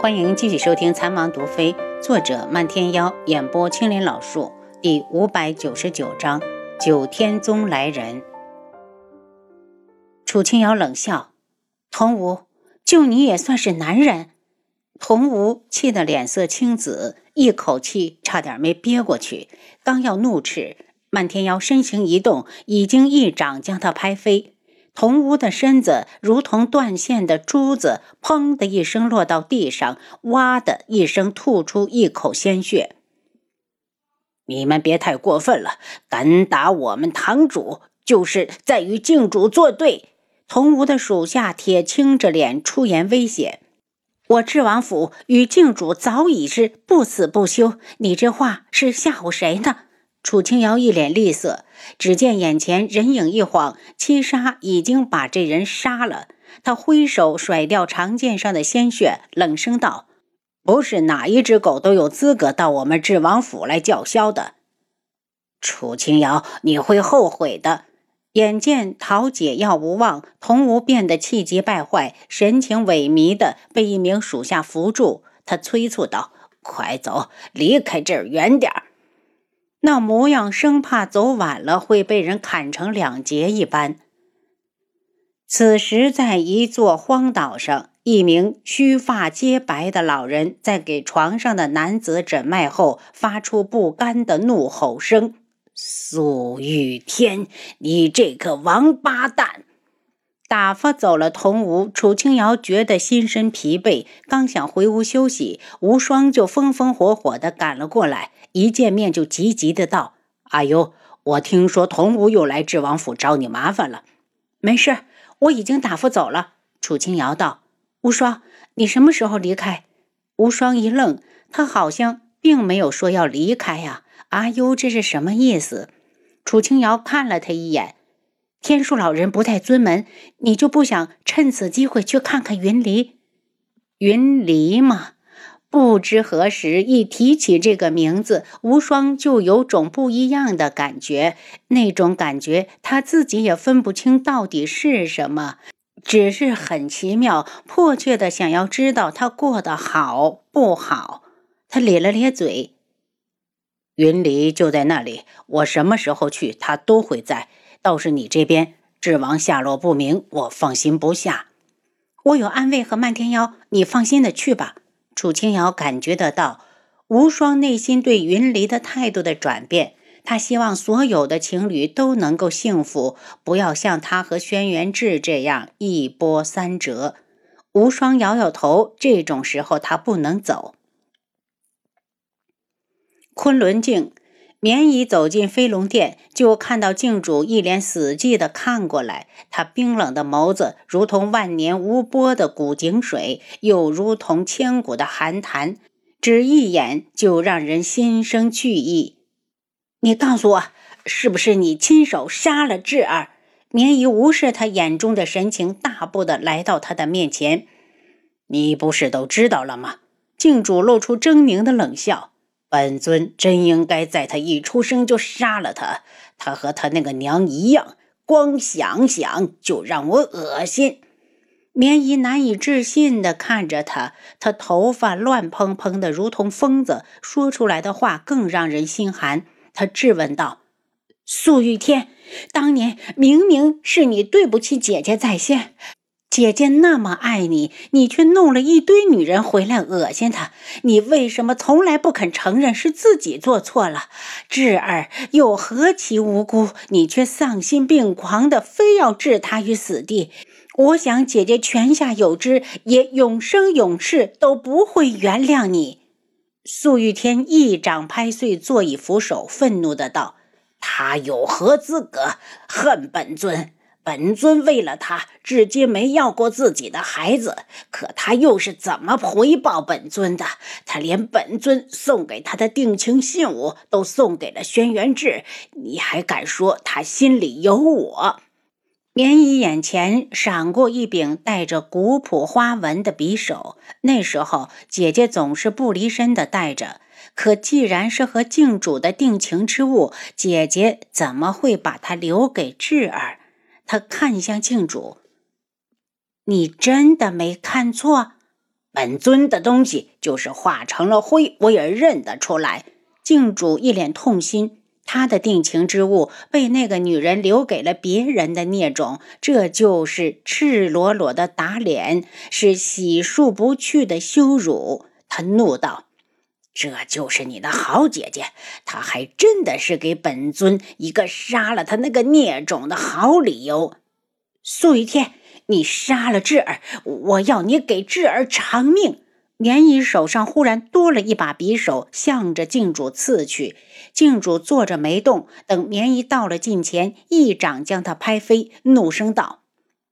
欢迎继续收听《残王毒妃》，作者漫天妖，演播青林老树，第五百九十九章：九天宗来人。楚清瑶冷笑：“童武，就你也算是男人？”童武气得脸色青紫，一口气差点没憋过去，刚要怒斥，漫天妖身形一动，已经一掌将他拍飞。童屋的身子如同断线的珠子，砰的一声落到地上，哇的一声吐出一口鲜血。你们别太过分了，敢打我们堂主，就是在与靖主作对。童屋的属下铁青着脸出言威胁：“我智王府与靖主早已是不死不休，你这话是吓唬谁呢？”楚清瑶一脸厉色，只见眼前人影一晃，七杀已经把这人杀了。他挥手甩掉长剑上的鲜血，冷声道：“不是哪一只狗都有资格到我们智王府来叫嚣的。”楚清瑶，你会后悔的。眼见讨解药无望，童无变得气急败坏，神情萎靡的被一名属下扶住。他催促道：“快走，离开这儿远点儿。”那模样，生怕走晚了会被人砍成两截一般。此时，在一座荒岛上，一名须发皆白的老人在给床上的男子诊脉后，发出不甘的怒吼声：“苏玉天，你这个王八蛋！”打发走了童无，楚清瑶觉得心身疲惫，刚想回屋休息，无双就风风火火地赶了过来。一见面就急急的道：“阿尤，我听说童武又来智王府找你麻烦了。没事，我已经打发走了。”楚清瑶道：“无双，你什么时候离开？”无双一愣，他好像并没有说要离开呀。阿尤这是什么意思？楚清瑶看了他一眼：“天树老人不太尊门，你就不想趁此机会去看看云离？云离吗？”不知何时，一提起这个名字，无双就有种不一样的感觉。那种感觉，他自己也分不清到底是什么，只是很奇妙，迫切的想要知道他过得好不好。他咧了咧嘴：“云离就在那里，我什么时候去，他都会在。倒是你这边，智王下落不明，我放心不下。我有安慰和漫天妖，你放心的去吧。”楚清瑶感觉得到无双内心对云离的态度的转变，他希望所有的情侣都能够幸福，不要像他和轩辕志这样一波三折。无双摇摇头，这种时候他不能走。昆仑镜，绵姨走进飞龙殿，就看到镜主一脸死寂的看过来。他冰冷的眸子，如同万年无波的古井水，又如同千古的寒潭，只一眼就让人心生惧意。你告诉我，是不是你亲手杀了智儿？绵姨无视他眼中的神情，大步的来到他的面前。你不是都知道了吗？镜主露出狰狞的冷笑。本尊真应该在他一出生就杀了他，他和他那个娘一样，光想想就让我恶心。棉姨难以置信地看着他，他头发乱蓬蓬的，如同疯子，说出来的话更让人心寒。他质问道：“素玉天，当年明明是你对不起姐姐在先。”姐姐那么爱你，你却弄了一堆女人回来恶心她。你为什么从来不肯承认是自己做错了？智儿又何其无辜，你却丧心病狂的非要置她于死地。我想姐姐泉下有知，也永生永世都不会原谅你。素玉天一掌拍碎座椅扶手，愤怒的道：“他有何资格恨本尊？”本尊为了他，至今没要过自己的孩子。可他又是怎么回报本尊的？他连本尊送给他的定情信物都送给了轩辕志，你还敢说他心里有我？绵姨眼前闪过一柄带着古朴花纹的匕首，那时候姐姐总是不离身的带着。可既然是和镜主的定情之物，姐姐怎么会把它留给智儿？他看向镜主：“你真的没看错？”本尊的东西就是化成了灰，我也认得出来。镜主一脸痛心。他的定情之物被那个女人留给了别人的孽种，这就是赤裸裸的打脸，是洗漱不去的羞辱。他怒道：“这就是你的好姐姐，她还真的是给本尊一个杀了他那个孽种的好理由。”苏雨天，你杀了智儿，我要你给智儿偿命。棉衣手上忽然多了一把匕首，向着镜主刺去。镜主坐着没动，等棉衣到了近前，一掌将他拍飞，怒声道：“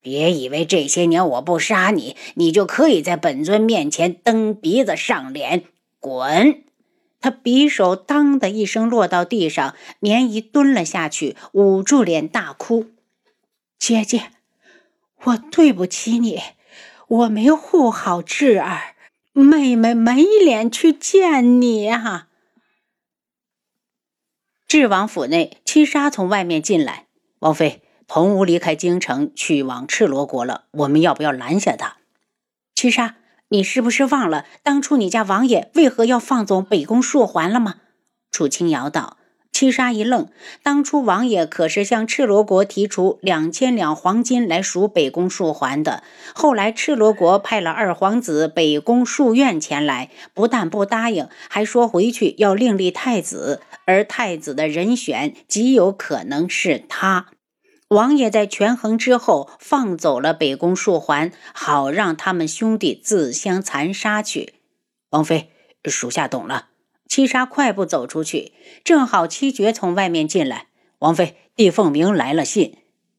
别以为这些年我不杀你，你就可以在本尊面前蹬鼻子上脸。滚！”他匕首当的一声落到地上，棉衣蹲了下去，捂住脸大哭：“姐姐，我对不起你，我没护好智儿。”妹妹没脸去见你啊！智王府内，七杀从外面进来。王妃，童无离开京城，去往赤罗国了。我们要不要拦下他？七杀，你是不是忘了当初你家王爷为何要放走北宫树环了吗？楚清瑶道。七杀一愣，当初王爷可是向赤罗国提出两千两黄金来赎北宫树环的。后来赤罗国派了二皇子北宫树院前来，不但不答应，还说回去要另立太子，而太子的人选极有可能是他。王爷在权衡之后，放走了北宫树环，好让他们兄弟自相残杀去。王妃，属下懂了。七杀快步走出去，正好七绝从外面进来。王妃，帝凤鸣来了信，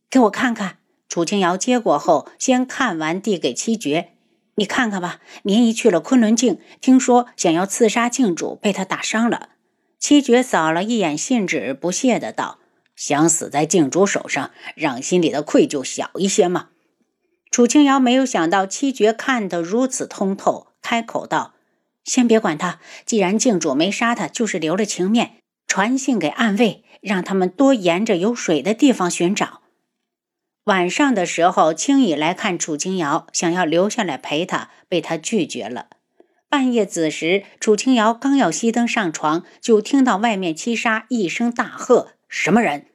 给我看看。楚清瑶接过后，先看完，递给七绝：“你看看吧。您一去了昆仑镜，听说想要刺杀镜主，被他打伤了。”七绝扫了一眼信纸，不屑的道：“想死在静主手上，让心里的愧疚小一些吗？”楚清瑶没有想到七绝看得如此通透，开口道。先别管他，既然静主没杀他，就是留了情面，传信给暗卫，让他们多沿着有水的地方寻找。晚上的时候，青羽来看楚清瑶，想要留下来陪他，被他拒绝了。半夜子时，楚清瑶刚要熄灯上床，就听到外面七杀一声大喝：“什么人？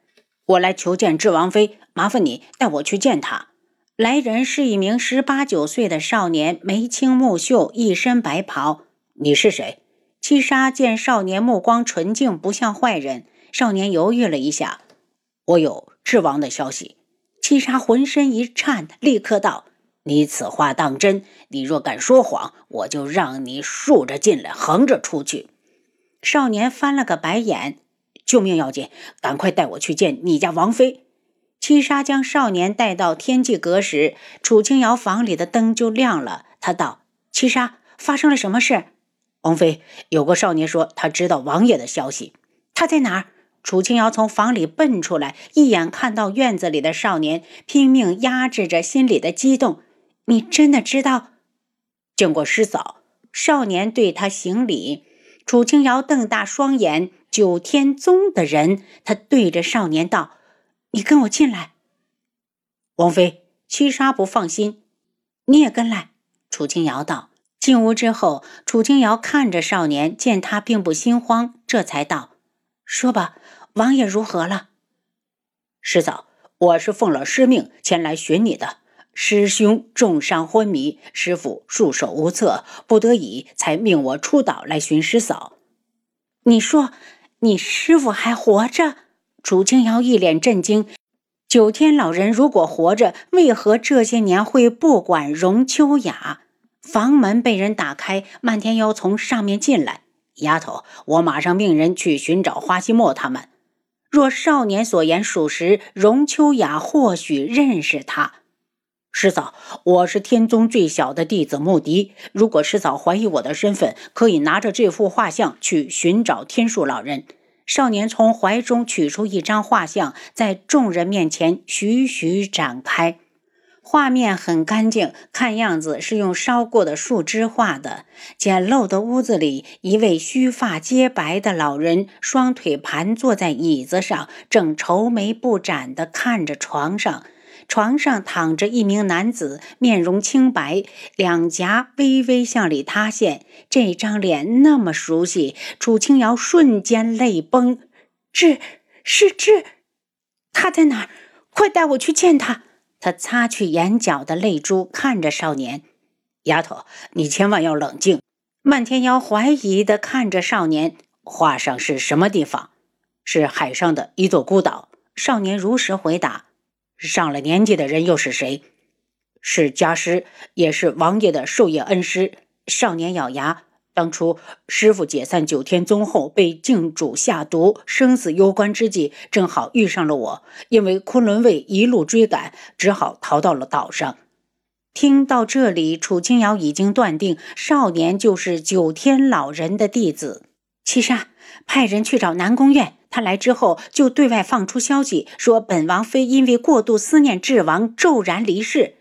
我来求见智王妃，麻烦你带我去见他。”来人是一名十八九岁的少年，眉清目秀，一身白袍。你是谁？七杀见少年目光纯净，不像坏人。少年犹豫了一下，我有智王的消息。七杀浑身一颤，立刻道：“你此话当真？你若敢说谎，我就让你竖着进来，横着出去。”少年翻了个白眼：“救命要紧，赶快带我去见你家王妃。”七杀将少年带到天际阁时，楚清瑶房里的灯就亮了。他道：“七杀，发生了什么事？”王妃，有个少年说他知道王爷的消息，他在哪儿？楚清瑶从房里奔出来，一眼看到院子里的少年，拼命压制着心里的激动。你真的知道？见过师嫂。少年对他行礼。楚清瑶瞪大双眼，九天宗的人。他对着少年道：“你跟我进来。”王妃，七杀不放心，你也跟来。楚清瑶道。进屋之后，楚清瑶看着少年，见他并不心慌，这才道：“说吧，王爷如何了？”师嫂，我是奉了师命前来寻你的。师兄重伤昏迷，师傅束手无策，不得已才命我出岛来寻师嫂。你说，你师傅还活着？楚清瑶一脸震惊。九天老人如果活着，为何这些年会不管荣秋雅？房门被人打开，漫天妖从上面进来。丫头，我马上命人去寻找花希墨他们。若少年所言属实，荣秋雅或许认识他。师嫂，我是天宗最小的弟子穆迪。如果师嫂怀疑我的身份，可以拿着这幅画像去寻找天树老人。少年从怀中取出一张画像，在众人面前徐徐展开。画面很干净，看样子是用烧过的树枝画的。简陋的屋子里，一位须发皆白的老人，双腿盘坐在椅子上，正愁眉不展地看着床上。床上躺着一名男子，面容清白，两颊微微向里塌陷。这张脸那么熟悉，楚清瑶瞬间泪崩。志，是志，他在哪儿？快带我去见他！他擦去眼角的泪珠，看着少年：“丫头，你千万要冷静。”漫天妖怀疑的看着少年：“画上是什么地方？是海上的一座孤岛。”少年如实回答。上了年纪的人又是谁？是家师，也是王爷的授业恩师。少年咬牙，当初师傅解散九天宗后，被镜主下毒，生死攸关之际，正好遇上了我。因为昆仑卫一路追赶，只好逃到了岛上。听到这里，楚清瑶已经断定少年就是九天老人的弟子。七杀，派人去找南宫院。他来之后，就对外放出消息，说本王妃因为过度思念智王，骤然离世。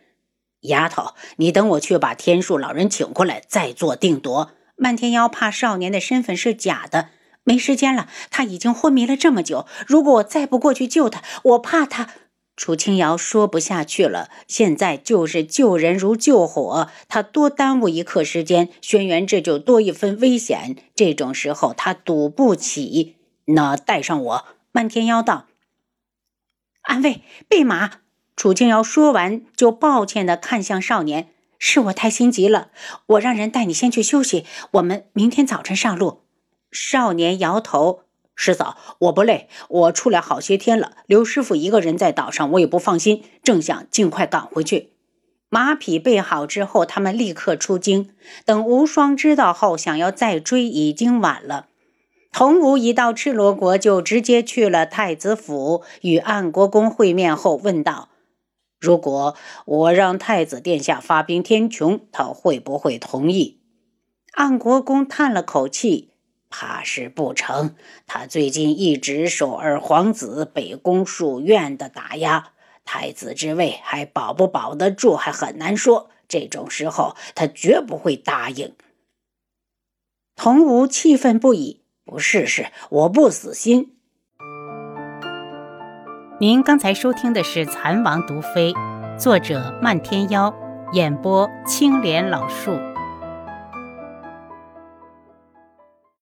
丫头，你等我去把天树老人请过来，再做定夺。漫天妖怕少年的身份是假的，没时间了。他已经昏迷了这么久，如果我再不过去救他，我怕他。楚清瑶说不下去了，现在就是救人如救火，他多耽误一刻时间，轩辕志就多一分危险。这种时候，他赌不起。那带上我，漫天妖道。安慰，备马。楚清瑶说完，就抱歉的看向少年：“是我太心急了，我让人带你先去休息，我们明天早晨上路。”少年摇头：“师嫂，我不累，我出来好些天了，刘师傅一个人在岛上，我也不放心，正想尽快赶回去。”马匹备好之后，他们立刻出京。等无双知道后，想要再追，已经晚了。童武一到赤罗国，就直接去了太子府，与安国公会面后问道：“如果我让太子殿下发兵天穹，他会不会同意？”安国公叹了口气：“怕是不成。他最近一直受二皇子北宫书院的打压，太子之位还保不保得住，还很难说。这种时候，他绝不会答应。”童武气愤不已。不试试，我不死心。您刚才收听的是《蚕王毒妃》，作者漫天妖，演播青莲老树。